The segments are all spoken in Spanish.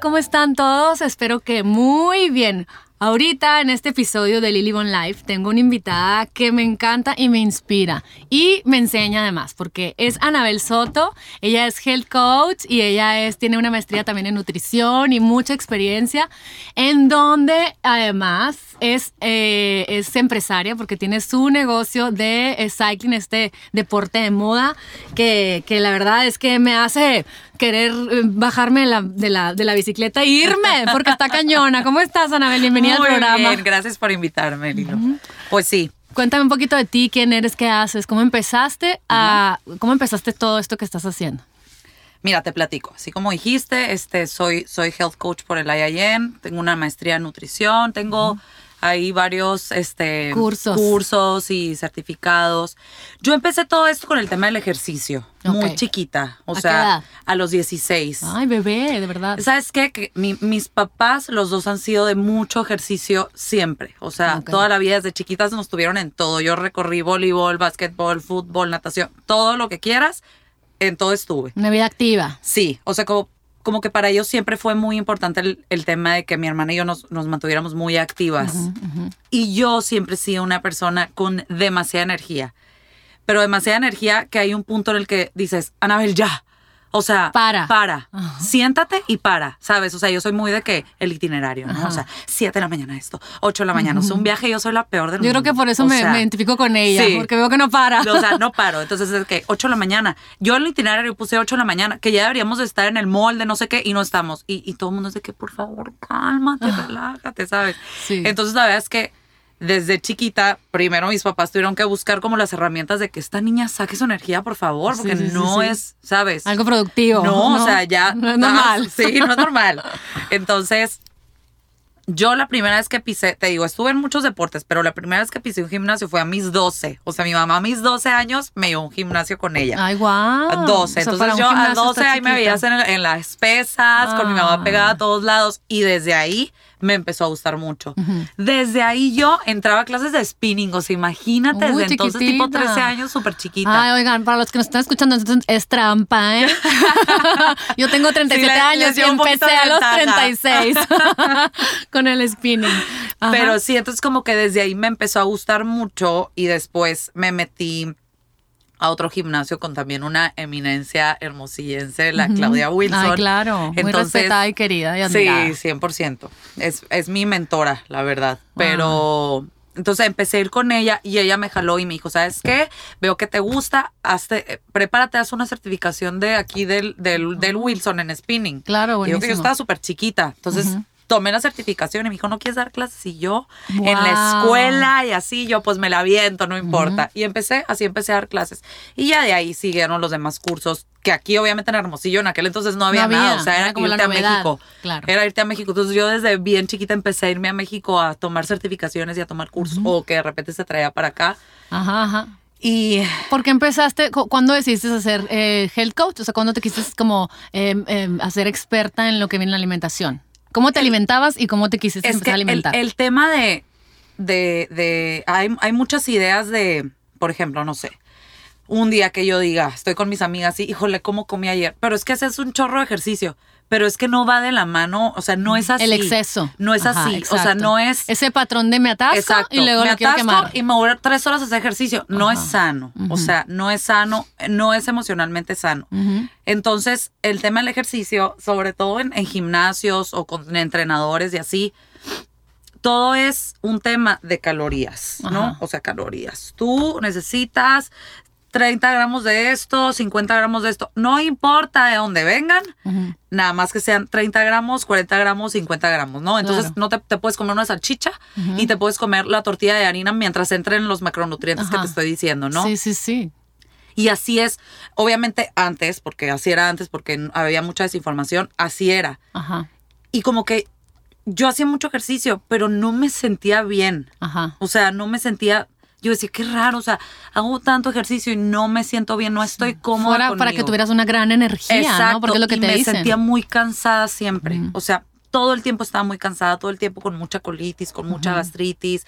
¿cómo están todos? Espero que muy bien. Ahorita en este episodio de Lily Bon Life tengo una invitada que me encanta y me inspira y me enseña además porque es Anabel Soto, ella es health coach y ella es, tiene una maestría también en nutrición y mucha experiencia en donde además es, eh, es empresaria porque tiene su negocio de eh, cycling, este deporte de moda que, que la verdad es que me hace querer eh, bajarme de la, de la, de la bicicleta e irme porque está cañona. ¿Cómo estás Anabel? Bienvenida Muy al programa. Bien, gracias por invitarme, Lilo. Pues sí. Cuéntame un poquito de ti, quién eres, qué haces, cómo empezaste a, cómo empezaste todo esto que estás haciendo. Mira, te platico. Así como dijiste, este, soy, soy health coach por el IIN, tengo una maestría en nutrición, tengo ahí varios este, Cursos. cursos y certificados. Yo empecé todo esto con el tema del ejercicio, muy chiquita, o ¿A qué sea, edad? a los 16. Ay, bebé, de verdad. ¿Sabes qué? Que mi- mis papás, los dos han sido de mucho ejercicio siempre. O sea, toda la vida desde chiquitas nos tuvieron en todo. Yo recorrí voleibol, básquetbol, fútbol, natación, todo lo que quieras, en todo estuve. Una vida activa. Sí, o sea, como, como que para ellos siempre fue muy importante el, el tema de que mi hermana y yo nos, nos mantuviéramos muy activas. Y yo siempre he sido una persona con demasiada energía. Pero demasiada energía que hay un punto en el que dices, Anabel, ya. O sea, Para. Para. Ajá. Siéntate y para, ¿sabes? O sea, yo soy muy de que el itinerario, ¿no? Ajá. O sea, 7 de la mañana esto, 8 de la mañana. O sea, un viaje yo soy la peor del Yo creo mundo. que por eso me, sea, me identifico con ella, sí. porque veo que no para. o sea, no paro. Entonces es que 8 de la mañana. Yo en el itinerario puse 8 de la mañana, que ya deberíamos de estar en el mall de no sé qué y no estamos. Y, y todo el mundo es de que, por favor, cálmate, relájate, ¿sabes? Ah. Sí. Entonces la verdad es que desde chiquita, primero mis papás tuvieron que buscar como las herramientas de que esta niña saque su energía, por favor, porque sí, sí, no sí. es, ¿sabes? Algo productivo. No, o sea, ya. No es ah, normal. Sí, no es normal. Entonces, yo la primera vez que pisé, te digo, estuve en muchos deportes, pero la primera vez que pisé un gimnasio fue a mis 12. O sea, mi mamá a mis 12 años me llevó a un gimnasio con ella. Ay, guau. A 12. O sea, para Entonces yo a gimnasio 12 está ahí me veías en, las pesas, con mi Ah. mamá pegada a todos lados y desde ahí me empezó a gustar mucho. Desde ahí yo entraba a clases de spinning, o sea, imagínate, Uy, desde entonces tipo chiquitita. 13 años, súper chiquita. Ay, oigan, para los que nos están escuchando, entonces es trampa, ¿eh? Yo tengo 37 Sí, años y empecé a los ventaja. 36 con el spinning. Ajá. Pero sí, entonces como que desde ahí me empezó a gustar mucho y después me metí a otro gimnasio con también una eminencia hermosillense, la Claudia Wilson. Ay, claro. Muy Entonces, respetada y querida y admirada. Sí, 100%. Es, es mi mentora, la verdad. Pero entonces empecé a ir con ella y ella me jaló y me dijo, ¿sabes qué? Veo que te gusta, hazte, eh, prepárate, haz una certificación de aquí del, del, del Wilson en spinning. Claro, Y Digo que yo buenísimo. estaba súper chiquita. Entonces tomé la certificación y me dijo, ¿no quieres dar clases? Y yo en la escuela y así, yo pues me la aviento, no importa. Y empecé, así empecé a dar clases. Y ya de ahí siguieron los demás cursos, que aquí obviamente en Hermosillo en aquel entonces no había, había, nada. O sea, era, era como la irte a México. claro. Era irte a México. Entonces yo desde bien chiquita empecé a irme a México a tomar certificaciones y a tomar cursos. O que de repente se traía para acá. Ajá, ajá. Y ¿Por qué empezaste, cu- cuándo decidiste hacer eh, health coach? O sea, ¿cuándo te quisiste como eh, eh, hacer experta en lo que viene la alimentación? ¿Cómo te alimentabas y cómo te quisiste es que el, alimentar? el tema de, de, de hay, hay muchas ideas de, por ejemplo, no sé, un día que yo diga, estoy con mis amigas y, híjole, ¿cómo comí ayer? Pero es que ese es un chorro de ejercicio. Pero es que no va de la mano, o sea, no es así. el exceso. No es Ajá, así. O sea, no es. Ese patrón de me atasco Exacto. y luego me lo quiero atasco quemar. y me voy a tres horas a hacer ejercicio. No es sano. O sea, no es sano, no es emocionalmente sano. Entonces, el tema del ejercicio, sobre todo en, en gimnasios o con entrenadores y así, todo es un tema de calorías, ¿no? Ajá. O sea, calorías. Tú necesitas 30 gramos de esto, 50 gramos de esto. No importa de dónde vengan, nada más que sean 30 gramos, 40 gramos, 50 gramos, ¿no? Entonces Claro. no te, te puedes comer una salchicha y te puedes comer la tortilla de harina mientras entren los macronutrientes que te estoy diciendo, ¿no? Sí, sí, sí. Y así es, obviamente antes, porque así era antes, porque había mucha desinformación, así era. Ajá, Y como que yo hacía mucho ejercicio, pero no me sentía bien. ajá. O sea, no me sentía, yo decía, qué raro, o sea, hago tanto ejercicio y no me siento bien, no estoy cómoda Fuera para que tuvieras una gran energía, Exacto, ¿no? Porque es lo que y te me dicen. sentía muy cansada siempre. O sea, todo el tiempo estaba muy cansada, todo el tiempo con mucha colitis, con mucha gastritis,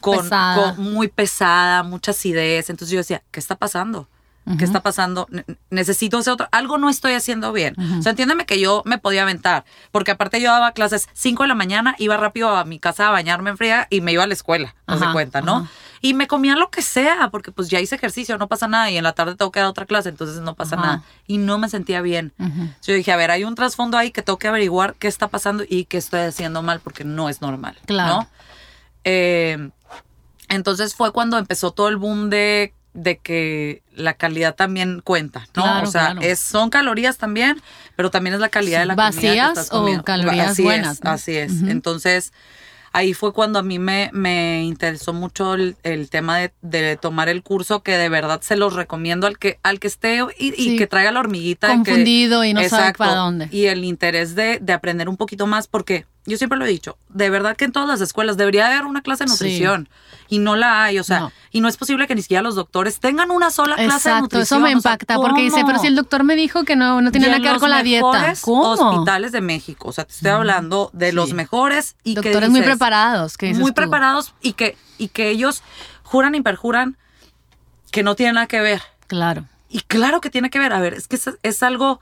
con, Pesada. con muy pesada, mucha acidez. Entonces yo decía, ¿qué está pasando? ¿Qué está pasando? Ne- necesito hacer otro. Algo no estoy haciendo bien. O sea, entiéndeme que yo me podía aventar. Porque aparte yo daba clases 5 de la mañana, iba rápido a mi casa a bañarme en fría y me iba a la escuela. No se cuenta, ¿no? ajá. Y me comía lo que sea, porque pues ya hice ejercicio, no pasa nada. Y en la tarde tengo que dar otra clase, entonces no pasa Ajá. nada. Y no me sentía bien. Entonces yo dije, a ver, hay un trasfondo ahí que tengo que averiguar qué está pasando y qué estoy haciendo mal, porque no es normal. Claro. ¿no? Eh, entonces fue cuando empezó todo el boom de, de que la calidad también cuenta, ¿no? Claro, o sea, claro. es, son calorías también, pero también es la calidad de la comida. ¿vacías estás o comiendo. calorías así buenas, Es, no? Así es. Entonces, ahí fue cuando a mí me, me interesó mucho el, el tema de, de tomar el curso, que de verdad se los recomiendo al que, al que esté y, y que traiga la hormiguita. que- Confundido y no sabe para dónde. Y el interés de, de aprender un poquito más, porque yo siempre lo he dicho, de verdad que en todas las escuelas debería haber una clase de Sí. nutrición y no la hay, o sea, No. y no es posible que ni siquiera los doctores tengan una sola clase de nutrición. eso me o sea, impacta porque dice, pero si el doctor me dijo que no, no tiene nada que ver los con la dieta. ¿Cómo? hospitales de México, o sea, te estoy hablando de los mejores y que Doctores muy dices, preparados, que dices muy tú. preparados y que y que ellos juran y perjuran que no tienen nada que ver. Claro. Y claro que tiene que ver. A ver, es que es, es algo.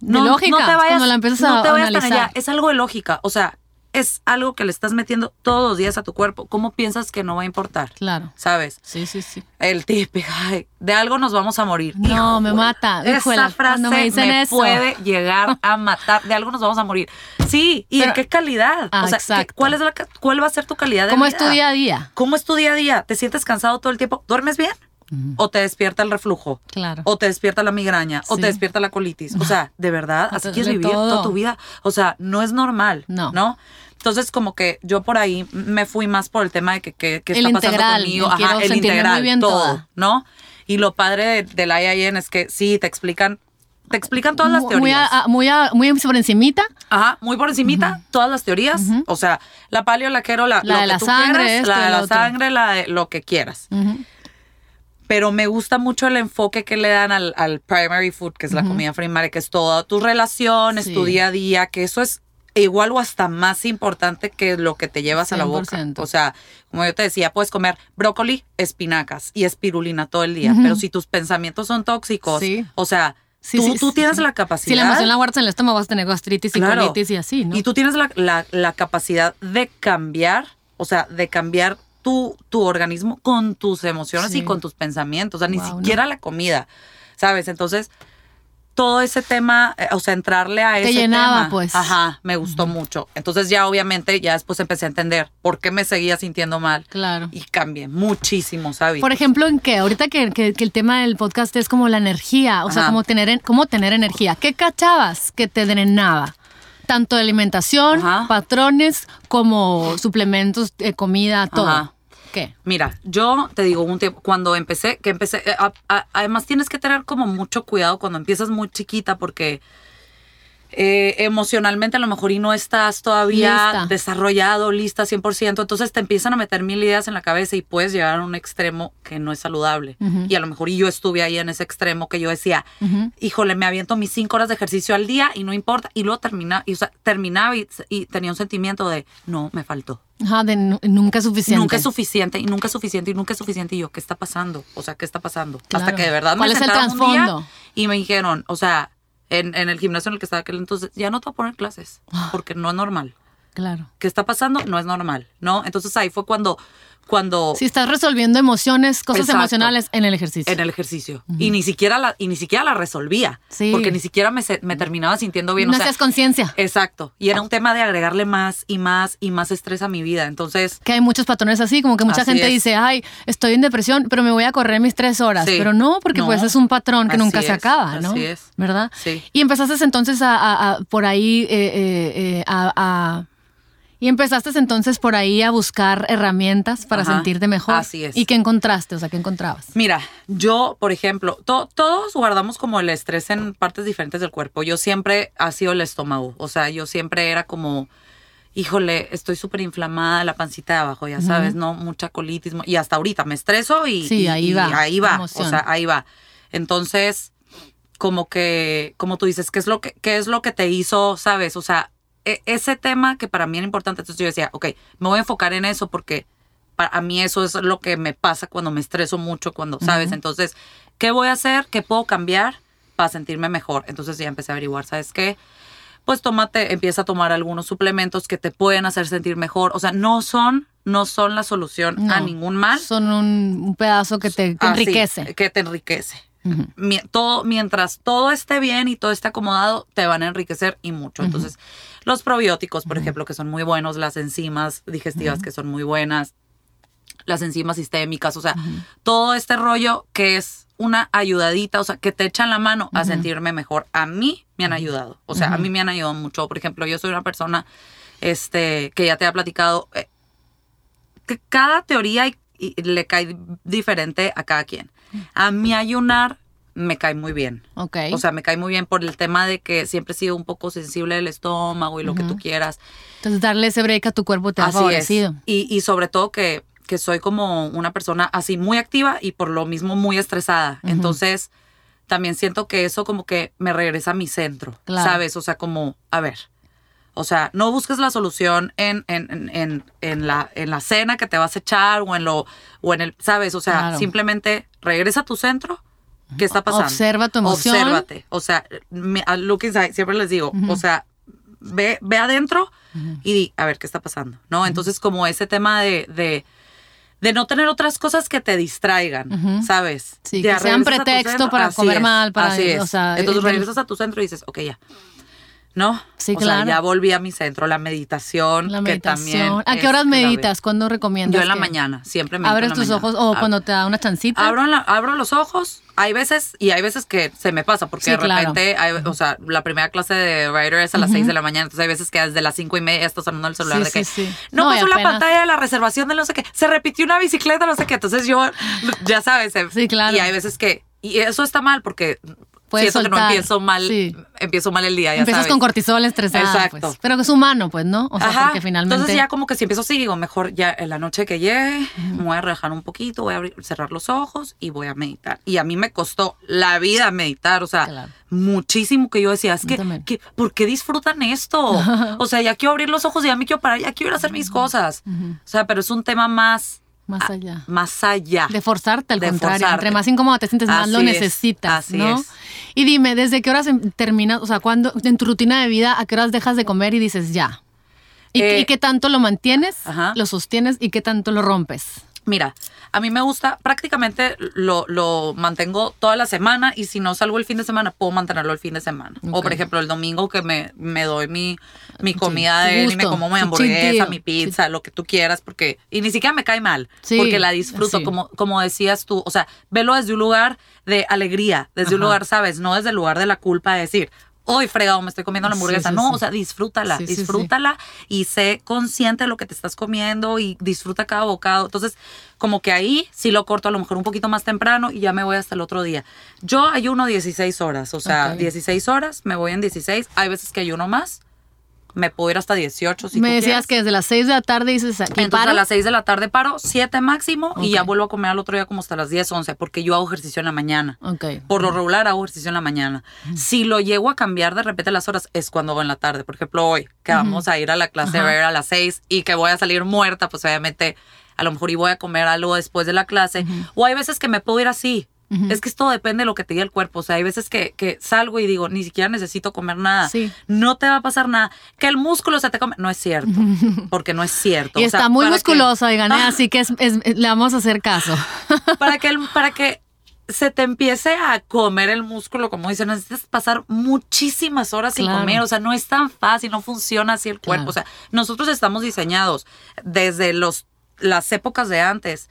De lógica, te vayas, cuando la empiezas no a te vayas tan allá. Es algo de lógica. O sea, es algo que le estás metiendo todos los días a tu cuerpo. ¿Cómo piensas que no va a importar? Claro. ¿Sabes? Sí, sí, sí. El típico, ay, de algo nos vamos a morir. No, me mata. Esa frase me dicen eso. puede llegar a matar. De algo nos vamos a morir. Sí, ¿y Pero- de qué calidad? Ah, o sea, exacto. ¿qué- ¿cuál, es la, ¿cuál va a ser tu calidad de ¿Cómo vida? es tu día a día? ¿Cómo es tu día a día? ¿Te sientes cansado todo el tiempo? ¿Duermes bien? ¿O te despierta el reflujo? Claro. O te despierta la migraña, o te despierta la colitis. O sea, de verdad, así Entonces, quieres de vivir todo. toda tu vida. O sea, no es normal. No. ¿No? Entonces, como que yo por ahí me fui más por el tema de que, que, que El está pasando integral, conmigo. Ajá, el muy integral, bien todo, toda. ¿no? Y lo padre de- del IIN es que sí, te explican, te explican todas las Muy- teorías. Muy, a- muy, a- muy por encimita. Ajá, muy por encimita, todas las teorías. O sea, la paleo, la quiero, la, La lo de que la tú sangre, quieras, esto la de la otro. sangre, la de lo que quieras. Pero me gusta mucho el enfoque que le dan al, al primary food, que es la comida primaria, que es todas tus relaciones, Sí. tu día a día, que eso es igual o hasta más importante que lo que te llevas a la boca. 100%. O sea, como yo te decía, puedes comer brócoli, espinacas y espirulina todo el día, pero si tus pensamientos son tóxicos, Sí. o sea, Sí, tú, sí, tú sí, tienes sí. la capacidad. Si la emoción la guardas en el estómago, vas a tener gastritis y Claro. colitis y así, ¿no? Y tú tienes la, la- la capacidad de cambiar, o sea, de cambiar tu, tu organismo con tus emociones Sí. y con tus pensamientos, o sea, ni siquiera la comida, ¿sabes? Entonces, todo ese tema, eh, o sea, entrarle a Te ese llenaba, tema, pues. Ajá, me gustó mucho. Entonces ya obviamente ya después empecé a entender por qué me seguía sintiendo mal Claro. y cambié muchísimo, ¿sabes? Por ejemplo, en que ahorita que, que- que el tema del podcast es como la energía, o sea, como tener, en- cómo tener energía. ¿Qué cachabas que te drenaba? Tanto de alimentación, Ajá. patrones, como suplementos, eh, comida, todo. Ajá. ¿Qué? Mira, yo te digo un tiempo, cuando empecé, que empecé, eh, a- a- además tienes que tener como mucho cuidado cuando empiezas muy chiquita porque eh, emocionalmente a lo mejor y no estás todavía Lista. desarrollado, lista 100%, entonces te empiezan a meter mil ideas en la cabeza y puedes llegar a un extremo que no es saludable. Y a lo mejor y yo estuve ahí en ese extremo que yo decía, híjole, me aviento mis cinco horas de ejercicio al día y no importa, y luego termina, y, o sea, terminaba y, y tenía un sentimiento de, no, me faltó. Ajá, de nu- nunca es suficiente. Nunca es suficiente y nunca es suficiente y nunca es suficiente. Y yo, ¿qué está pasando? O sea, ¿qué está pasando? Claro. Hasta que de verdad me ¿Cuál es el trasfondo? y me dijeron, o sea, en, en el gimnasio en el que estaba aquel entonces, ya no te voy a poner clases Ah. porque no es normal. Claro. ¿Qué está pasando? No es normal, ¿no? Entonces ahí fue cuando, cuando Si estás resolviendo emociones, cosas Exacto. emocionales en el ejercicio. en el ejercicio y ni siquiera la y ni siquiera la resolvía, Sí. porque ni siquiera me, terminaba sintiendo bien. no o sea, conciencia. exacto. Y era un tema de agregarle más y más y más estrés a mi vida. Entonces Que hay muchos patrones así, como que mucha gente es. dice, ay, estoy en depresión, pero me voy a correr mis tres horas. Sí. Pero no, porque No. pues es un patrón que nunca se acaba, ¿no? así es. ¿Verdad? Sí. Y empezaste entonces a, a- a- por ahí, eh, eh, eh, a, a- Y empezaste entonces por ahí a buscar herramientas para Ajá, sentirte mejor. así es. ¿Y qué encontraste? O sea, ¿qué encontrabas? Mira, yo, por ejemplo, to- todos guardamos como el estrés en partes diferentes del cuerpo. Yo siempre ha sido el estómago. O sea, yo siempre era como, híjole, estoy súper inflamada, la pancita de abajo, ya sabes, ¿no? Mucha colitis. Y hasta ahorita me estreso y, Sí, y- ahí y va, ahí va. emoción. O sea, ahí va. Entonces, como que, como tú dices, ¿qué es lo que, qué es lo que te hizo, sabes? O sea, ese tema que para mí era importante. Entonces yo decía, ok, me voy a enfocar en eso porque pa- a mí eso es lo que me pasa cuando me estreso mucho, cuando, ¿sabes? Entonces, ¿qué voy a hacer? ¿Qué puedo cambiar para sentirme mejor? Entonces ya empecé a averiguar, ¿sabes qué? Pues tómate, empieza a tomar algunos suplementos que te pueden hacer sentir mejor. O sea, no son, no son la solución a No, ningún mal. Son un, un pedazo que te que Así, enriquece. que te enriquece. Mi- todo, mientras todo esté bien y todo esté acomodado, te van a enriquecer y mucho. Entonces, los probióticos, por ejemplo, que son muy buenos, las enzimas digestivas que son muy buenas, las enzimas sistémicas, o sea, todo este rollo que es una ayudadita, o sea, que te echan la mano a sentirme mejor. A mí me han ayudado, o sea, a mí me han ayudado mucho. Por ejemplo, yo soy una persona este, que ya te ha platicado, eh, que cada teoría y- y le cae diferente a cada quien. A mí ayunar me cae muy bien. Ok. O sea, me cae muy bien por el tema de que siempre he sido un poco sensible del estómago y lo que tú quieras. Entonces darle ese break a tu cuerpo te ha Así es. favorecido. Y, y sobre todo que, que soy como una persona así muy activa y por lo mismo muy estresada. Entonces, también siento que eso como que me regresa a mi centro, Claro. ¿sabes? O sea, como, a ver. O sea, no busques la solución en, en, en, en, en la, en la cena que te vas a echar o en lo, o en el, ¿sabes? O sea, Claro. simplemente regresa a tu centro. ¿Qué está pasando? Observa tu emoción. Obsérvate. O sea, me- look inside, siempre les digo, o sea, ve, ve adentro y di, a ver, ¿qué está pasando? ¿No? Entonces, como ese tema de, de, de no tener otras cosas que te distraigan. ¿sabes? Sí, Ya que sean pretexto para así comer es, mal, para- así es. o sea, Entonces regresas a tu centro y dices, ok, ya. ¿No? Sí, o claro. sea, ya volví a mi centro, la meditación. La que meditación. también ¿A qué horas meditas? ¿Cuándo recomiendas? Yo en la que mañana, siempre en Abres tus mañana. ojos o Ab- cuando te da una chancita. Abro, la- abro los ojos, hay veces, y hay veces que se me pasa, porque Sí, de claro. repente, hay- o sea, la primera clase de Writer es a las 6 de la mañana, entonces hay veces que desde las 5 y media estás sonando el celular Sí, de que sí, no, No, pasó la pantalla de la reservación de no sé qué, se repitió una bicicleta, no sé qué, entonces yo, ya sabes, eh, Sí, claro. y hay veces que, y eso está mal porque Puedes siento que no empiezo mal, sí. empiezo mal el día, ya Empiezas sabes. con cortisol estresada. Exacto. pues. Pero que es humano, pues, ¿no? O sea, Ajá. porque finalmente. Entonces ya como que si empiezo así, digo, mejor ya en la noche que llegue, me voy a relajar un poquito, voy a abrir- cerrar los ojos y voy a meditar. Y a mí me costó la vida meditar, o sea, Claro. muchísimo que yo decía, es que, que, ¿por qué disfrutan esto? o sea, ya quiero abrir los ojos, ya me quiero parar, ya quiero ir a hacer mis cosas. O sea, pero es un tema más, Más a- allá. más allá. De forzarte, al De contrario. forzarte. Entre más incómoda te sientes, más lo es, necesitas, así ¿no? es. Y dime, ¿desde qué horas em- terminas, o sea, cuando en tu rutina de vida, a qué horas dejas de comer y dices ya? ¿Y, Eh, y qué tanto lo mantienes, Ajá. lo sostienes y qué tanto lo rompes? Mira, a mí me gusta, prácticamente lo, lo mantengo toda la semana y si no salgo el fin de semana, puedo mantenerlo el fin de semana. O por ejemplo, el domingo que me, me doy mi, mi comida de él y me como mi hamburguesa, mi pizza, lo que tú quieras, porque, y ni siquiera me cae mal, Sí, porque la disfruto, como, como decías tú, o sea, velo desde un lugar de alegría, desde un lugar, ¿sabes? No desde el lugar de la culpa de decir, hoy fregado, me estoy comiendo la hamburguesa. sí, no, o sea, disfrútala, disfrútala y sé consciente de lo que te estás comiendo y disfruta cada bocado. Entonces, como que ahí sí lo corto a lo mejor un poquito más temprano y ya me voy hasta el otro día. Yo ayuno 16 horas, o sea, Ok. 16 horas, me voy en 16. Hay veces que ayuno más, me puedo ir hasta 18 si Me tú decías quieres. que desde las 6 de la tarde dices aquí Entonces paro. a las 6 de la tarde paro, 7 máximo y ya vuelvo a comer al otro día como hasta las 10, 11, porque yo hago ejercicio en la mañana. Ok. Por lo regular hago ejercicio en la mañana. Si lo llego a cambiar de repente las horas es cuando voy en la tarde. Por ejemplo, hoy que vamos a ir a la clase de Ajá. ver a las 6 y que voy a salir muerta, pues obviamente a lo mejor y voy a comer algo después de la clase. O hay veces que me puedo ir así. Es que esto depende de lo que te diga el cuerpo. O sea, hay veces que, que salgo y digo, ni siquiera necesito comer nada. Sí. No te va a pasar nada. Que el músculo se te come. No es cierto. Porque no es cierto. Y O sea, está muy para que- oigan, ¿eh? Ah. así que es- es- le vamos a hacer caso. para que, el- para que se te empiece a comer el músculo, como dicen, necesitas pasar muchísimas horas sin comer. O sea, no es tan fácil, no funciona así el cuerpo. Claro. O sea, nosotros estamos diseñados desde los, las épocas de antes.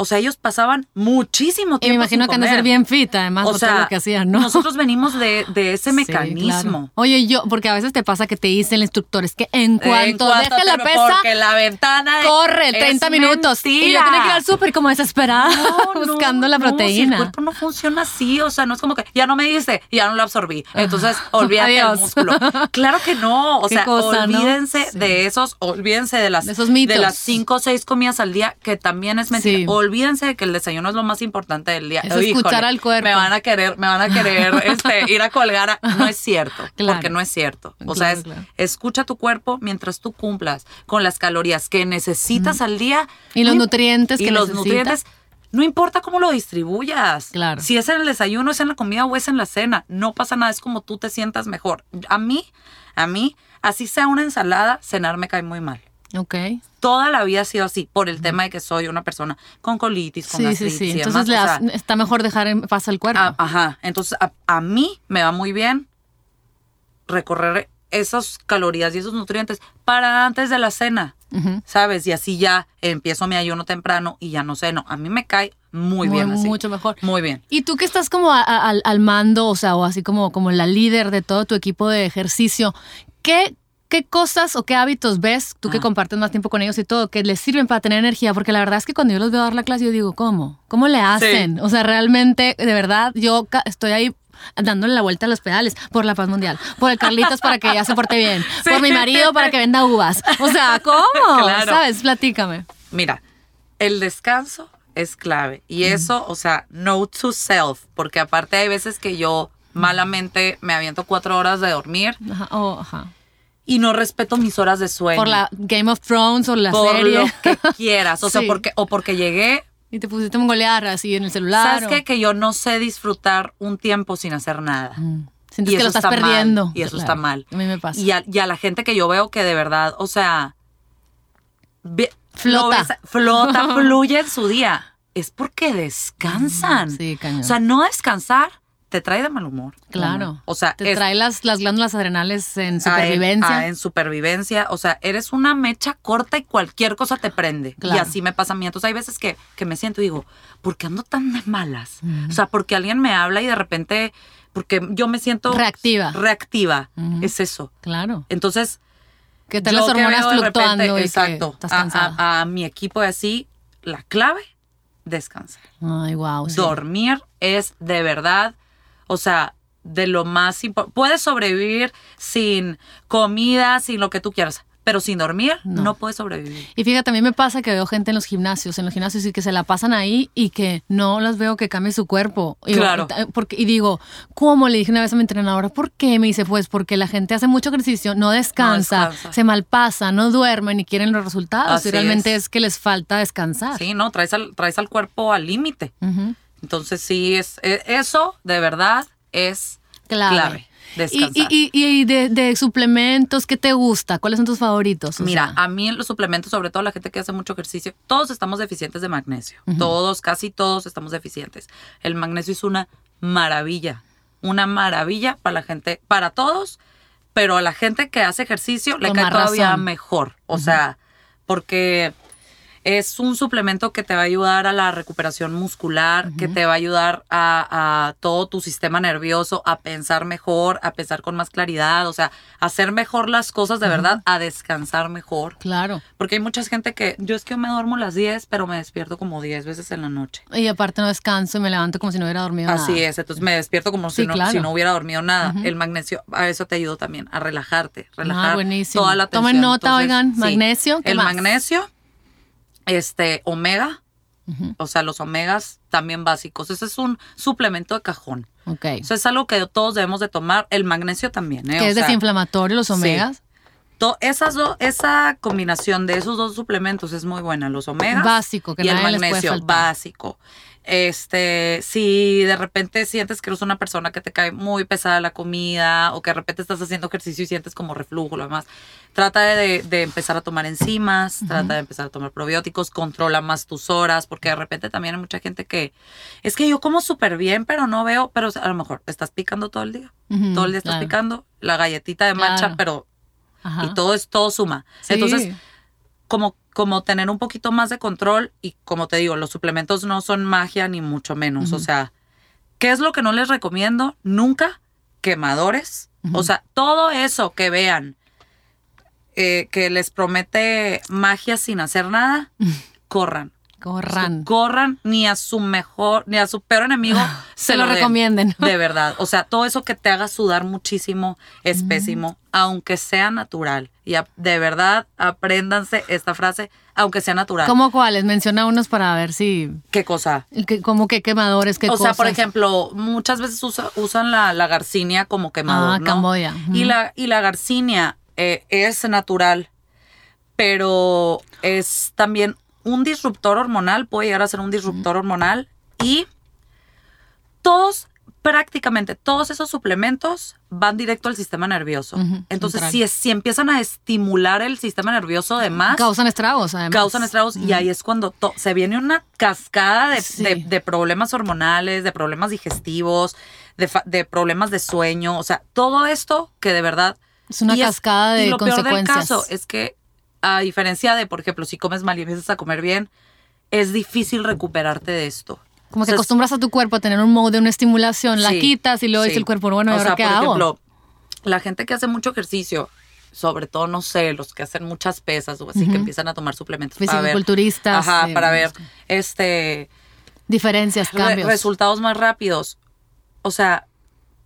O sea, ellos pasaban muchísimo Y tiempo. me imagino sin que han de ser bien fit, además, O sea, todo lo que hacían, ¿no? nosotros venimos de, de ese Sí, mecanismo. claro. Oye, yo, porque a veces te pasa que te dice el instructor, es que en cuanto, En cuanto deje la pesa, Porque la ventana corre es 30 minutos. Y yo mentira. tenía que ir al súper como desesperada No, buscando no, la no, si proteína. el cuerpo no funciona así, o sea, no es como que ya no me diste, ya no lo absorbí. Entonces, olvídate del músculo. Claro que no, o sea, cosa, olvídense Sí. de esos, olvídense de las De esos mitos. de las cinco o seis comidas al día, que también es mentira. Sí. Olvídense de que el desayuno es lo más importante del día. Es escuchar al cuerpo. Me van a querer, me van a querer este, ir a colgar. a- No es cierto, Claro. porque no es cierto. O Claro, sea, es, claro. escucha tu cuerpo mientras tú cumplas con las calorías que necesitas al día. Y los nutrientes y que los necesita. nutrientes. No importa cómo lo distribuyas. Claro. Si es en el desayuno, es en la comida o es en la cena. No pasa nada, es como tú te sientas mejor. A mí, a mí, así sea una ensalada, cenar me cae muy mal. Ok. Toda la vida ha sido así, por el tema de que soy una persona con colitis, con Sí, sí, sí. Entonces le O das- sea, está mejor dejar en paz al cuerpo. a- ajá. Entonces, a, a mí me va muy bien recorrer esas calorías y esos nutrientes para antes de la cena. ¿sabes? Y así ya empiezo mi ayuno temprano y ya no ceno. A mí me cae muy, bien así. Mucho mejor. Muy bien. Y tú que estás como a- a- al, al mando, o sea, o así como, como la líder de todo tu equipo de ejercicio, ¿qué, qué cosas o qué hábitos ves, tú que Ah. compartes más tiempo con ellos y todo, que les sirven para tener energía? Porque la verdad es que cuando yo los veo dar la clase, yo digo, ¿cómo? ¿Cómo le hacen? O sea, realmente, de verdad, yo estoy ahí dándole la vuelta a los pedales por la paz mundial, por el Carlitos para que ya se porte bien, Sí. por mi marido para que venda uvas. O sea, ¿cómo? Claro. ¿Sabes? Platícame. Mira, el descanso es clave. Y eso, o sea, note to self, porque aparte hay veces que yo malamente me aviento cuatro horas de dormir Ajá, oh, ajá. Y no respeto mis horas de sueño. Por la Game of Thrones o la por serie. lo que quieras. O sea, porque, o porque llegué. Y te pusiste a mongolear así en el celular. ¿Sabes o- qué? Que yo no sé disfrutar un tiempo sin hacer nada. Mm. Sientes Y que lo estás está mal, perdiendo. y eso Claro. está mal. A mí me pasa. Y a, y a la gente que yo veo que de verdad, o sea, ve- Flota. ves- flota, fluye en su día. Es porque descansan. Sí, cañón. O sea, no descansar te trae de mal humor. claro. O sea, te es- trae las, las glándulas adrenales en ah, en- supervivencia. ah, en supervivencia. O sea, eres una mecha corta y cualquier cosa te prende. Y Claro. así me pasa a mí. Entonces hay veces que, que me siento y digo, ¿por qué ando tan de malas? O sea, porque alguien me habla y de repente, porque yo me siento Reactiva. Reactiva. Es eso. Claro. Entonces, Que te las hormonas repente- fluctuando y exacto, que estás a-. A, a mi equipo y así, la clave, descansar. Ay, wow. sí. Dormir es de verdad, o sea, de lo más importante. Puedes sobrevivir sin comida, sin lo que tú quieras, pero sin dormir No. no, puedes sobrevivir. Y fíjate, a mí me pasa que veo gente en los gimnasios, en los gimnasios y que se la pasan ahí y que no las veo que cambie su cuerpo. Y, Claro. y- porque, y digo, ¿cómo? Le dije una vez a mi entrenadora, ¿por qué? Me dice, pues porque la gente hace mucho ejercicio, no descansa, descansa. se malpasa, no duermen y quieren los resultados. Así y realmente es. es. que les falta descansar. Sí, no, traes al, traes al cuerpo al límite. Ujú. Entonces sí, es, e- eso de verdad es Clave. clave. Y, descansar. y, y, y de, de suplementos, ¿qué te gusta? ¿Cuáles son tus favoritos? O Mira, sea, a mí los suplementos, sobre todo la gente que hace mucho ejercicio, todos estamos deficientes de magnesio. Todos, casi todos estamos deficientes. El magnesio es una maravilla. Una maravilla para la gente, para todos, pero a la gente que hace ejercicio le cae todavía razón. mejor. O sea, porque es un suplemento que te va a ayudar a la recuperación muscular, que te va a ayudar a, a todo tu sistema nervioso a pensar mejor, a pensar con más claridad, o sea, a hacer mejor las cosas de verdad, a descansar mejor. claro. Porque hay mucha gente que yo es que me duermo a las 10, pero me despierto como 10 veces en la noche. Y aparte no descanso y me levanto como si no hubiera dormido nada. Así es, entonces me despierto como Sí, si, no, claro. si no hubiera dormido nada. El magnesio, a eso te ayuda también, a relajarte, relajar Ah, buenísimo. toda la tensión. Tomen nota, Entonces, oigan, sí, magnesio, ¿qué el más? magnesio, este, omega, o sea, los omegas también básicos. Ese es un suplemento de cajón. Ok. Eso es algo que todos debemos de tomar. El magnesio también, ¿eh? que es sea, desinflamatorio, los sí. omegas. to- esas do- esa combinación de esos dos suplementos es muy buena. Los omegas Básico, que y el nadie les puede magnesio básico. Este, si de repente sientes que eres una persona que te cae muy pesada la comida o que de repente estás haciendo ejercicio y sientes como reflujo, lo demás, trata de, de empezar a tomar enzimas, trata de empezar a tomar probióticos, controla más tus horas, porque de repente también hay mucha gente que es que yo como súper bien, pero no veo, pero a lo mejor estás picando todo el día. Todo el día estás claro. picando la galletita de Claro. pero Ajá. y todo es todo suma. Sí. Entonces, como, como tener un poquito más de control y como te digo, los suplementos no son magia ni mucho menos. O sea, ¿qué es lo que no les recomiendo? Nunca quemadores. O sea, todo eso que vean eh, que les promete magia sin hacer nada, corran. Corran. Corran ni a su mejor, ni a su peor enemigo Se lo den. recomienden. De verdad. O sea, todo eso que te haga sudar muchísimo es pésimo, aunque sea natural. Y a- de verdad, apréndanse esta frase, aunque sea natural. ¿Cómo cuáles? Menciona unos para ver si... ¿Qué cosa? que- ¿Cómo que quemadores? ¿Qué o sea, por ejemplo, muchas veces usa- usan la, la garcinia como quemador, Ah, ¿no? Camboya. Y la, y la garcinia eh, es natural, pero es también un disruptor hormonal, puede llegar a ser un disruptor hormonal y todos, prácticamente todos esos suplementos van directo al sistema nervioso. Entonces, si, es- si empiezan a estimular el sistema nervioso de más, Causan estragos, además. causan estragos y ahí es cuando se viene una cascada de, Sí. de- de problemas hormonales, de problemas digestivos, de, de problemas de sueño, o sea, todo esto que de verdad... Es una y cascada de y lo peor del caso es que a diferencia de, por ejemplo, si comes mal y empiezas a comer bien, es difícil recuperarte de esto. Como O que acostumbras a tu cuerpo a tener un modo de una estimulación, la quitas y luego sí. dice el cuerpo, bueno, ¿y o ahora sea, qué por hago? ejemplo, la gente que hace mucho ejercicio, sobre todo, no sé, los que hacen muchas pesas o así, que empiezan a tomar suplementos para ver, Fisicoculturistas, ajá, eh, para ver, este, Diferencias, re- cambios. resultados más rápidos. O sea,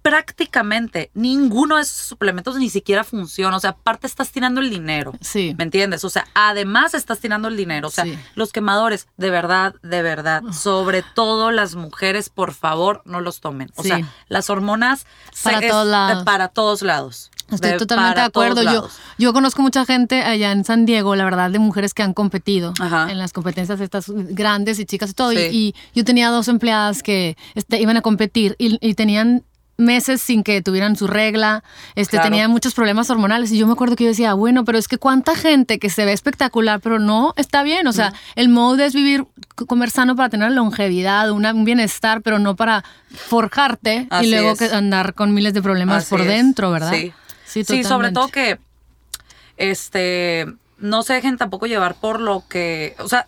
prácticamente ninguno de esos suplementos ni siquiera funciona. O sea, aparte estás tirando el dinero. Sí. ¿Me entiendes? O sea, además estás tirando el dinero. O sea, Sí. los quemadores, de verdad, de verdad, sobre todo las mujeres, por favor, no los tomen. O Sí. sea, las hormonas Para se- todos es- lados. Para todos lados. Estoy De- totalmente de acuerdo. Yo, yo conozco mucha gente allá en San Diego, la verdad, de mujeres que han competido Ajá. en las competencias estas grandes y chicas y todo. Y-. Y, yo tenía dos empleadas que este, iban a competir y, y tenían meses sin que tuvieran su regla, este, Claro. tenían muchos problemas hormonales y yo me acuerdo que yo decía, bueno, pero es que cuánta gente que se ve espectacular, pero no está bien, o sea, el modo es vivir, comer sano para tener longevidad, una- un bienestar, pero no para forjarte Así y luego es. que andar con miles de problemas Así por es. dentro, ¿verdad? Sí. Sí, Sí, sobre todo que este no se dejen tampoco llevar por lo que, o sea,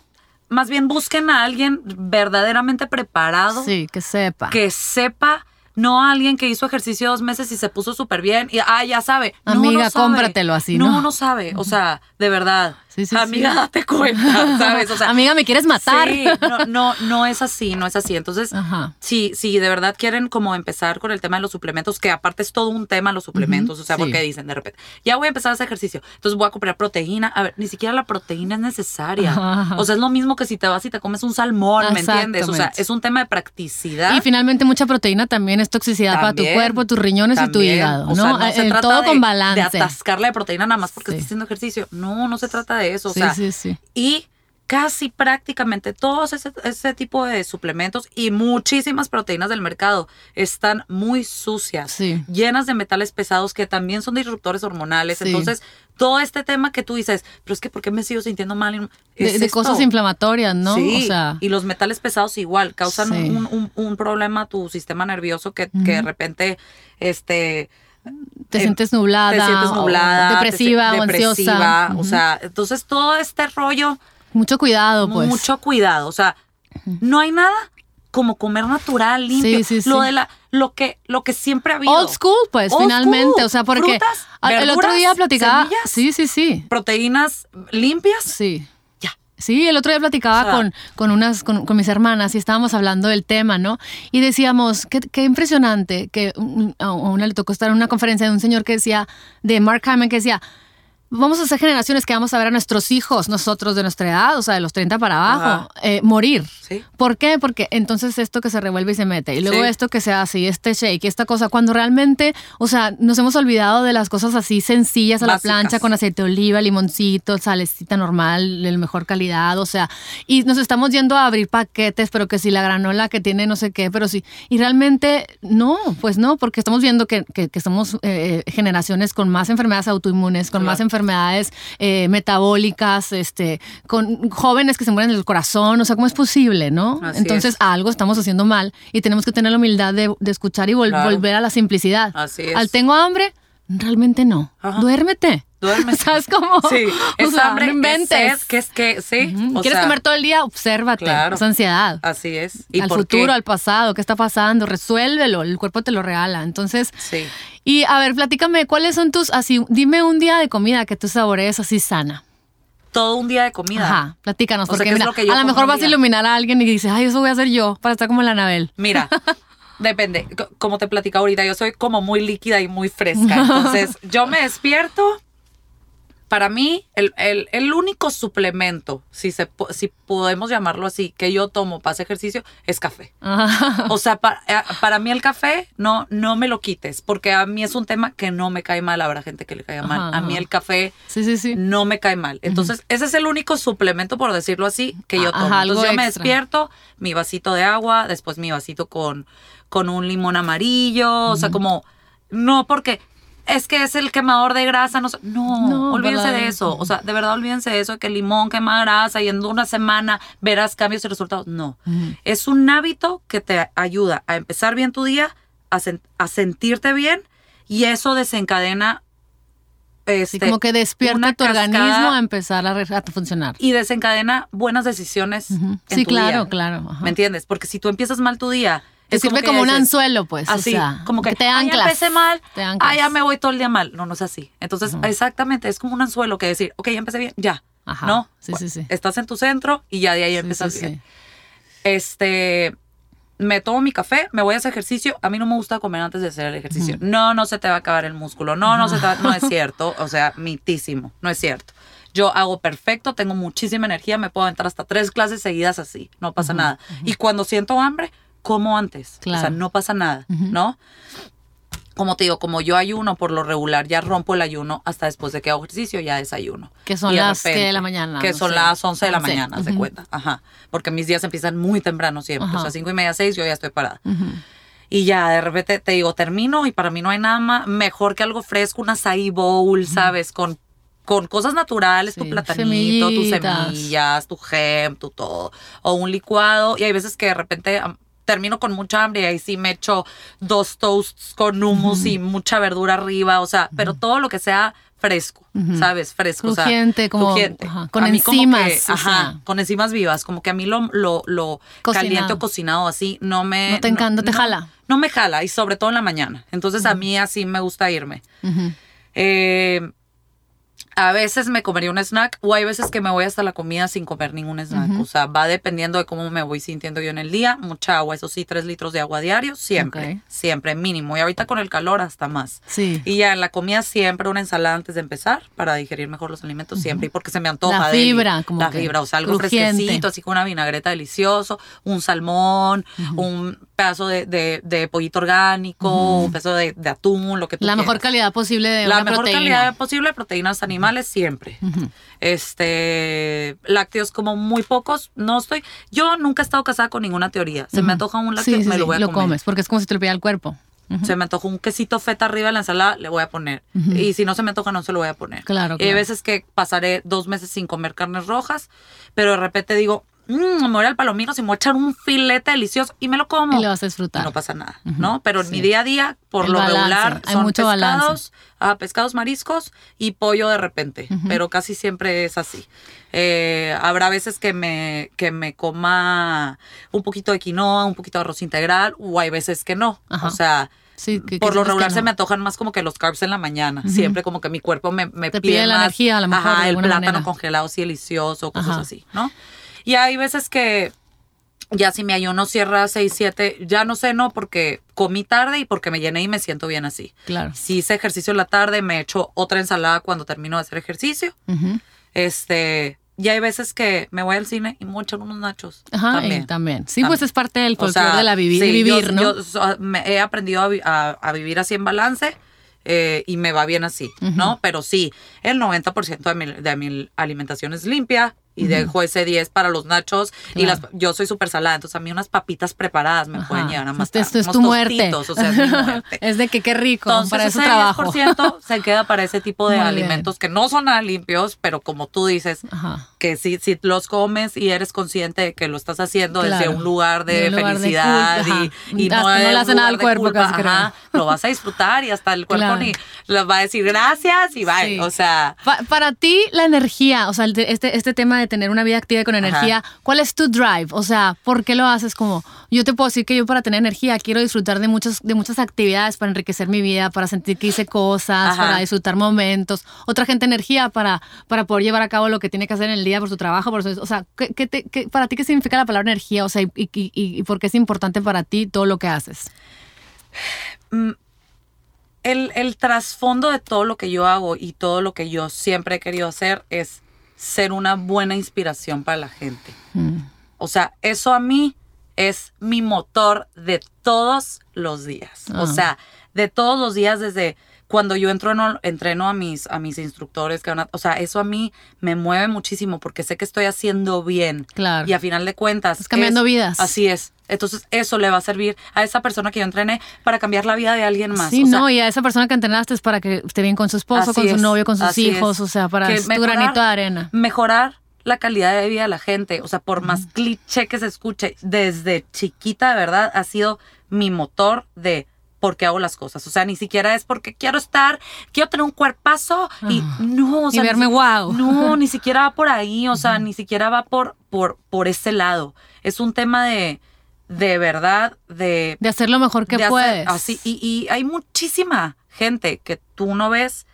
más bien busquen a alguien verdaderamente preparado Sí, que sepa. que sepa, no a alguien que hizo ejercicio dos meses y se puso súper bien y ah, ya sabe. Amiga, no sabe. cómpratelo así, No, ¿no? no sabe, o sea, de verdad. Sí, sí, Amiga, sí. date cuenta, ¿sabes? O sea, Amiga, ¿me quieres matar? Sí, no, no, no es así, no es así. Entonces, Ajá. si, si de verdad quieren como empezar con el tema de los suplementos, que aparte es todo un tema los suplementos, o sea, sí. porque dicen de repente, ya voy a empezar a hacer ejercicio, entonces voy a comprar proteína. A ver, ni siquiera la proteína es necesaria. Ajá. O sea, es lo mismo que si te vas y te comes un salmón, ¿me entiendes? O sea, es un tema de practicidad. Y finalmente mucha proteína también es toxicidad para tu cuerse, tus riñones y tu hígado, O sea, ¿no? no se Eh, trata todo de, con de balance. atascarle de proteína nada más porque Sí. estás haciendo ejercicio. No, no se trata de eso. O Sí, sea, sí, sí. y casi prácticamente todos ese, ese tipo de suplementos y muchísimas proteínas del mercado están muy sucias, Sí. llenas de metales pesados que también son disruptores hormonales. Sí. Entonces, todo este tema que tú dices, pero es que ¿por qué me sigo sintiendo mal? De, Es de esto. cosas inflamatorias, ¿no? Sí, O sea, y los metales pesados igual causan Sí. un, un- un problema a tu sistema nervioso que, que de repente este te eh, sientes nublada, te sientes o nublada, depresiva o ansiosa. depresiva, o sea, entonces todo este rollo Mucho cuidado, pues. mucho cuidado. O sea, no hay nada como comer natural, limpio. Sí, sí, Lo sí. de la, lo que, lo que siempre ha habido. Old school, pues, Old finalmente. school. O sea, porque Frutas, el otro día platicaba. semillas. Sí, sí, sí. Proteínas limpias. Sí. Ya. Sí, el otro día platicaba O sea- con, con unas, con, con mis hermanas y estábamos hablando del tema, ¿no? Y decíamos, qué, qué impresionante que a una le tocó estar en una conferencia de un señor que decía, de Mark Hyman, que decía, vamos a ser generaciones que vamos a ver a nuestros hijos, nosotros de nuestra edad, o sea, de los 30 para abajo, eh, morir. Sí. ¿Por qué? Porque entonces esto que se revuelve y se mete, y luego Sí. esto que se hace, y este shake, y esta cosa, cuando realmente, o sea, nos hemos olvidado de las cosas así sencillas a la plancha, con aceite de oliva, limoncito, salecita normal, de mejor calidad, o sea, y nos estamos yendo a abrir paquetes, pero que si la granola que tiene no sé qué, pero sí, y realmente no, pues no, porque estamos viendo que, que, que somos eh, generaciones con más enfermedades autoinmunes, con Claro. más enfermedades eh, metabólicas, este, con jóvenes que se mueren del corazón, o sea, ¿cómo es posible, no? Así Entonces es. algo estamos haciendo mal y tenemos que tener la humildad de, de escuchar y vol- Claro. volver a la simplicidad. Así es. Al tengo hambre, realmente no. Ajá. Duérmete. Duérmete. ¿Sabes cómo? Sí, O es sea, hambre, no es inventes. sed, que es que, sí. O ¿Quieres sea, comer todo el día? Obsérvate. Claro. Es ansiedad. Así es. ¿Y al futuro, qué? al pasado, ¿qué está pasando? Resuélvelo, el cuerpo te lo regala. Entonces, Sí. y a ver, platícame, ¿cuáles son tus, así, dime un día de comida que tú saborees así sana? todo un día de comida. Ajá, platícanos, O sea, porque ¿qué es mira, lo a lo mejor vas a iluminar a alguien y dices, ay, eso voy a hacer yo para estar como la Anabel. Mira, depende. Como te platicaba ahorita, yo soy como muy líquida y muy fresca. Entonces, yo me despierto. Para mí, el, el- el único suplemento, si, se, si podemos llamarlo así, que yo tomo para hacer ejercicio, es café. Ajá. O sea, para, eh, para mí el café no, no me lo quites, porque a mí es un tema que no me cae mal. Habrá gente que le caiga mal. Ajá, A mí ajá. el café Sí, sí, sí. no me cae mal. Entonces, ese es el único suplemento, por decirlo así, que yo Ajá, tomo. algo Entonces, yo me despierto, mi vasito de agua, después mi vasito con, con un limón amarillo, o sea, como, no porque es que es el quemador de grasa, no. No, No, olvídense ¿verdad? de eso. O sea, de verdad, olvídense de eso, de que el limón quema grasa y en una semana verás cambios y resultados. No. Es un hábito que te ayuda a empezar bien tu día, a, sen- a sentirte bien y eso desencadena. Sí, Este, como que despierta una tu organismo a empezar a, a funcionar. y desencadena buenas decisiones. En Sí, tu claro, día. claro. ajá. ¿Me entiendes? Porque si tú empiezas mal tu día, Te es sirve que como un dices, anzuelo, pues. Así, o sea, como que, te "Ay, anclas. ya empecé mal, Te anclas. ah, ya me voy todo el día mal. No, no es así. Entonces, exactamente, es como un anzuelo que decir, ok, ya empecé bien, ya. Ajá. ¿No? Sí, sí, sí. Estás en tu centro y ya de ahí Sí, empiezas sí, bien. sí. Este, me tomo mi café, me voy a hacer ejercicio. A mí no me gusta comer antes de hacer el ejercicio. No, no se te va a acabar el músculo. No, no se te va, no es cierto. O sea, mitísimo, no es cierto. Yo hago perfecto, tengo muchísima energía, me puedo aventar hasta tres clases seguidas así, no pasa nada. Y cuando siento hambre, como antes. O sea, Claro. no pasa nada, ¿no? Como te digo, como yo ayuno por lo regular, ya rompo el ayuno hasta después de que hago ejercicio, ya desayuno. Que son las, ¿qué, de la mañana? Que No son sé. las 11 de la 11, mañana, se ujú. cuenta. Ajá. Porque mis días empiezan muy temprano siempre. Ajá. O sea, cinco y media, seis, yo ya estoy parada. Y ya de repente te digo, termino y para mí no hay nada más mejor que algo fresco, un acai bowl, ¿sabes? Con, con cosas naturales, tu platanito, tus semillas, tu gem, tu todo. O un licuado. Y hay veces que de repente termino con mucha hambre y ahí sí me echo dos toasts con hummus y mucha verdura arriba. O sea, pero todo lo que sea fresco, ¿sabes? Fresco. o sea, Crujiente, como- crujiente. ajá, con que, enzimas, o ajá, sea. con enzimas vivas. Como que a mí lo, lo, lo Cocinado. caliente o cocinado así no me... No te encanta, te jala. No me jala y sobre todo en la mañana. Entonces a mí así me gusta irme. Ujú. Eh, a veces me comería un snack o hay veces que me voy hasta la comida sin comer ningún snack. O sea, va dependiendo de cómo me voy sintiendo yo en el día. Mucha agua, eso sí, tres litros de agua diario, siempre, siempre mínimo. Y ahorita con el calor hasta más. Sí. Y ya en la comida siempre una ensalada antes de empezar para digerir mejor los alimentos siempre y porque se me antoja. La fibra, como La que fibra, o sea, algo crujiente. fresquecito, así con una vinagreta delicioso, un salmón, un pedazo de, de- de pollito orgánico, un pedazo de, de atún, lo que tú La mejor calidad posible de La una mejor proteína. calidad posible de proteínas animales siempre. Este, lácteos como muy pocos, no estoy, yo nunca he estado casada con ninguna teoría. Se me antoja un lácteo, Sí, sí, me lo voy a lo comer. comes, porque es como si te lo pidiera el cuerpo. Se me antoja un quesito feta arriba de la ensalada, le voy a poner. Y si no se me antoja, no se lo voy a poner. Claro, Y hay claro. veces que pasaré dos meses sin comer carnes rojas, pero de repente digo, mmm, me voy al palomino, si me voy a echar un filete delicioso y me lo como. Y lo vas a Y disfrutar. no pasa nada, ¿no? Pero en mi Sí. día a día, por El lo balance, regular, hay son mucho pescados, ah, pescados mariscos y pollo de repente, pero casi siempre es así. Eh, habrá veces que me, que me coma un poquito de quinoa, un poquito de arroz integral, o hay veces que no. Ajá. O sea, Sí, que- que por lo regular no. se me antojan más como que los carbs en la mañana. Siempre como que mi cuerpo me, me Te pide, pide la más, energía, a lo mejor, Ajá, de el plátano manera. congelado así delicioso, cosas Ajá. así, ¿no? Y hay veces que ya si mi ayuno cierra a 6, 7, ya no sé, no, porque comí tarde y porque me llené y me siento bien así. Claro. Si hice ejercicio en la tarde, me echo otra ensalada cuando termino de hacer ejercicio. Este, y hay veces que me voy al cine y me echan unos nachos. Ajá, también. también. Sí, pues es parte del O folclore sea, de la vivi- sí, vivir, yo- ¿no? Yo so- me he aprendido a, a- a vivir así en balance eh, y me va bien así, ¿no? Pero sí, el 90% de mi, de mi alimentación es limpia y dejo ese 10 para los nachos y las yo soy súper salada, entonces a mí unas papitas preparadas me Ajá. pueden llegar a matar. Esto es tu muerte. tostitos, o sea, es mi muerte. es de que qué rico, Entonces, para ese trabajo. 10% se queda para ese tipo de Muy bien. alimentos que no son nada limpios, pero como tú dices, Ajá. que si, si los comes y eres consciente de que lo estás haciendo desde un lugar de De lugar de felicidad culpa, y, y no, no de le hace nada al de cuerpo, culpa, casi ajá, lo vas a disfrutar y hasta el cuerpo Claro. ni les va a decir gracias y. Sí. O sea, Pa- para ti, la energía, o sea, este, este tema de de tener una vida activa y con energía, ¿cuál es tu drive? O sea, ¿por qué lo haces? Como, yo te puedo decir que yo para tener energía quiero disfrutar de, muchos, de muchas actividades para enriquecer mi vida, para sentir que hice cosas, para disfrutar momentos. Otra gente energía para, para poder llevar a cabo lo que tiene que hacer en el día por su trabajo. Por su, o sea, ¿qué, qué para ti qué significa la palabra energía? O sea, y, y, y, por qué es importante para ti todo lo que haces? Mm, el, el trasfondo de todo lo que yo hago y todo lo que yo siempre he querido hacer es ser una buena inspiración para la gente. Mm. O sea, eso a mí es mi motor de todos los días. O ah. sea, de todos los días desde cuando yo entreno, entreno a, mis, a mis instructores, que o sea, eso a mí me mueve muchísimo porque sé que estoy haciendo bien. Claro. Y a final de cuentas. Estás cambiando vidas. Así es. Entonces, eso le va a servir a esa persona que yo entrené para cambiar la vida de alguien más. Sí, no, y a esa persona que entrenaste es para que esté bien con su esposo, con su novio, con sus hijos, o sea, para tu granito de arena. Mejorar la calidad de vida de la gente, o sea, por más cliché que se escuche, desde chiquita, de verdad, ha sido mi motor de porque hago las cosas. O sea, ni siquiera es porque quiero estar, quiero tener un cuerpazo y ah. no, o sea, y verme wow. No, ni siquiera va por ahí, o sea, ni siquiera va por, por, por ese lado. Es un tema de, de verdad, de... De hacer lo mejor que puedes. así, y, y, hay muchísima gente que tú no ves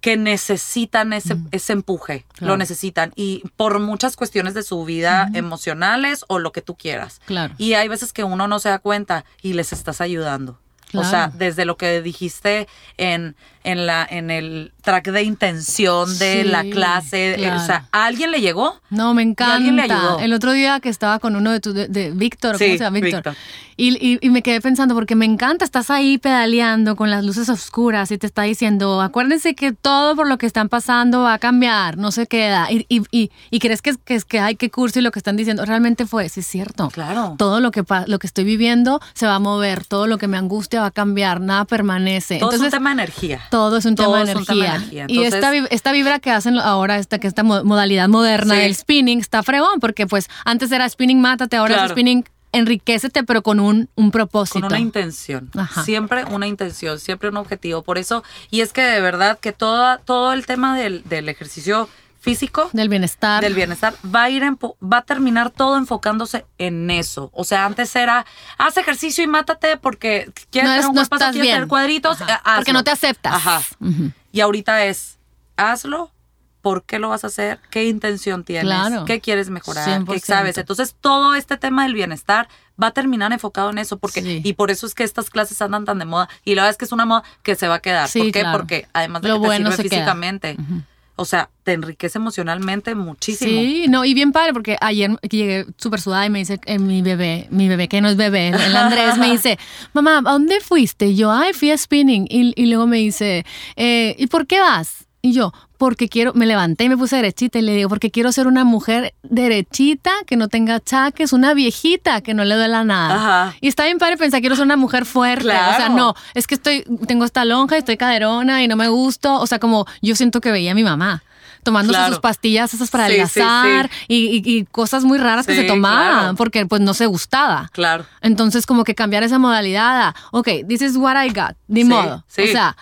que necesitan ese, ese empuje, lo necesitan y por muchas cuestiones de su vida emocionales o lo que tú quieras. Claro. Y hay veces que uno no se da cuenta y les estás ayudando. O sea, desde lo que dijiste en, en, la, en el track de intención de la clase, o sea, ¿a alguien le llegó? No, me encanta. alguien le ayudó? El otro día que estaba con uno de tu, de, Víctor, ¿cómo se llama? Víctor. Y, y, me quedé pensando, porque me encanta, estás ahí pedaleando con las luces oscuras y te está diciendo, acuérdense que todo por lo que están pasando va a cambiar, no se queda. Y, y, y crees que, que, que hay que curso y lo que están diciendo realmente fue, sí es cierto. Claro. Todo lo que, lo que estoy viviendo se va a mover, todo lo que me angustia va a cambiar, nada permanece. Todo es un tema de energía. Todo es un, tema, de energía. y esta, esta vibra que hacen ahora, esta, que esta modalidad moderna del spinning está fregón, porque pues antes era spinning mátate, ahora es spinning enriquecete, pero con un, un propósito. Con una intención. Siempre una intención, siempre un objetivo. Por eso, y es que de verdad que todo, todo el tema del, ejercicio físico. Del bienestar. Del bienestar. Va a ir, va a terminar todo enfocándose en eso. O sea, antes era, haz ejercicio y mátate porque quieres tener un no quieres tener cuadritos. porque no te aceptas. Ajá. Y ahorita es, hazlo por qué lo vas a hacer, qué intención tienes, qué quieres mejorar, qué sabes. Entonces, todo este tema del bienestar va a terminar enfocado en eso, porque y por eso es que estas clases andan tan de moda y la verdad es que es una moda que se va a quedar. ¿Por qué? Porque además de que te sirve físicamente. O sea, te enriquece emocionalmente muchísimo. Sí, no, y bien padre, porque ayer llegué súper sudada y me dice eh, mi bebé, mi bebé que no es bebé, el Andrés me dice, mamá, ¿a dónde fuiste? yo, ay, fui a spinning. Y, y luego me dice, eh, ¿y por qué vas? Y yo, porque quiero, me levanté y me puse derechita y le digo, porque quiero ser una mujer derechita, que no tenga achaques, una viejita que no le duela nada. Y está bien padre pensar, quiero ser una mujer fuerte. O sea, no, es que estoy, tengo esta lonja, estoy caderona y no me gusto. O sea, como yo siento que veía a mi mamá tomándose sus pastillas esas para adelgazar Y, cosas muy raras que se tomaban porque pues no se gustaba. Claro. Entonces como que cambiar esa modalidad a, ok, this is what I got, ni modo. O sea,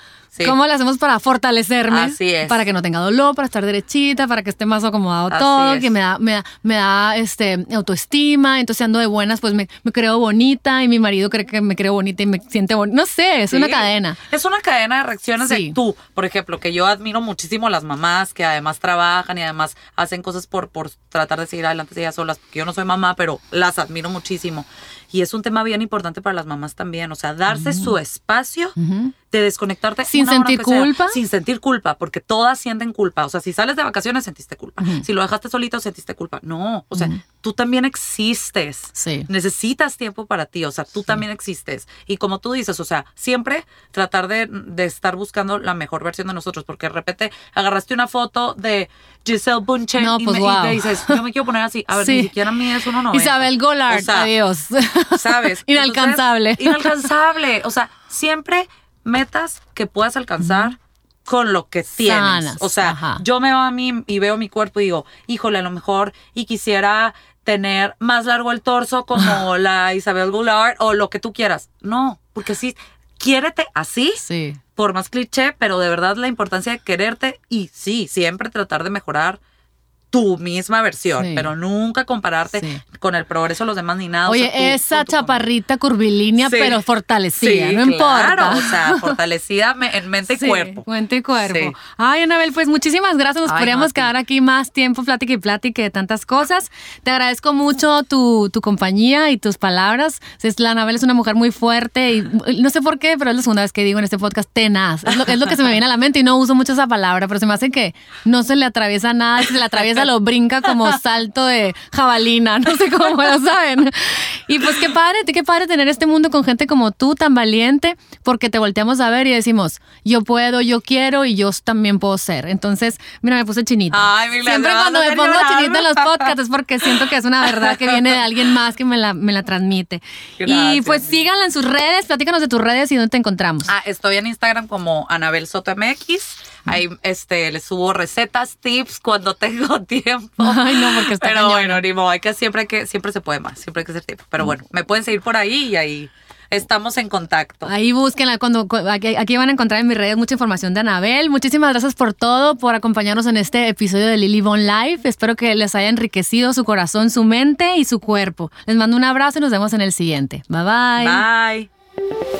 ¿Cómo le hacemos para fortalecerme? Así es. Para que no tenga dolor, para estar derechita, para que esté más acomodado todo, que me da, me da, me da este, autoestima. Entonces ando de buenas, pues me, me, creo bonita y mi marido cree que me creo bonita y me siente bonita. No sé, es una cadena. Es una cadena de reacciones de tú, por ejemplo, que yo admiro muchísimo a las mamás que además trabajan y además hacen cosas por, por tratar de seguir adelante ellas solas. Porque yo no soy mamá, pero las admiro muchísimo. Y es un tema bien importante para las mamás también. O sea, darse su espacio de desconectarte. Sin sentir culpa. sin sentir culpa, porque todas sienten culpa. O sea, si sales de vacaciones, sentiste culpa. Si lo dejaste solito, sentiste culpa. No, o sea, tú también existes. Sí. Necesitas tiempo para ti. O sea, tú también existes. Y como tú dices, o sea, siempre tratar de, estar buscando la mejor versión de nosotros, porque de repente agarraste una foto de Giselle Bunchen y, pues, te dices, yo me quiero poner así. A ver, ni siquiera a mí es uno no. Isabel Gollard, adiós. ¿Sabes? inalcanzable. inalcanzable. O sea, siempre metas que puedas alcanzar con lo que tienes. o sea, yo me veo a mí y veo mi cuerpo y digo, híjole, a lo mejor y quisiera tener más largo el torso como la Isabel Goulart o lo que tú quieras. No, porque sí, quiérete así. Sí. Por más cliché, pero de verdad la importancia de quererte y sí, siempre tratar de mejorar tu misma versión, Sí. pero nunca compararte Sí. con el progreso de los demás ni nada. o sea, Oye, tú esa chaparrita curvilínea, Sí. pero fortalecida, no importa. Claro, o sea, fortalecida me- en mente y cuerpo. Mente y cuerpo. Ay, Anabel, pues muchísimas gracias. Nos Ay, podríamos Mati. quedar aquí más tiempo, plática y plática de tantas cosas. Te agradezco mucho tu, tu compañía y tus palabras. La Anabel es una mujer muy fuerte y no sé por qué, pero es la segunda vez que digo en este podcast tenaz. Es lo, es lo que se me viene a la mente y no uso mucho esa palabra, pero se me hace que no se le atraviesa nada. Se le atraviesa, lo brinca como salto de jabalina. No sé cómo lo saben. Y pues qué padre, qué padre tener este mundo con gente como tú, tan valiente, porque te volteamos a ver y decimos, yo puedo, yo quiero y yo también puedo ser. Entonces, mira, me puse chinita. Ay, Mila, Siempre vas cuando me pongo chinita en los podcasts es porque siento que es una verdad que viene de alguien más que me la, me la transmite. Y pues síganla en sus redes, platícanos de tus redes y dónde te encontramos. Ah, estoy en Instagram como Anabel Soto MX. Ahí este, les subo recetas, tips cuando tengo tiempo. Ay, no, porque está Pero bueno, ni modo, hay que siempre que siempre se puede más, siempre hay que hacer tiempo. Pero bueno, me pueden seguir por ahí y ahí estamos en contacto. Ahí búsquenla. Cuando, cu- aquí, aquí van a encontrar en mis redes mucha información de Anabel. Muchísimas gracias por todo, por acompañarnos en este episodio de Lily Bon Life. Espero que les haya enriquecido su corazón, su mente y su cuerpo. Les mando un abrazo y nos vemos en el siguiente. Bye bye. Bye.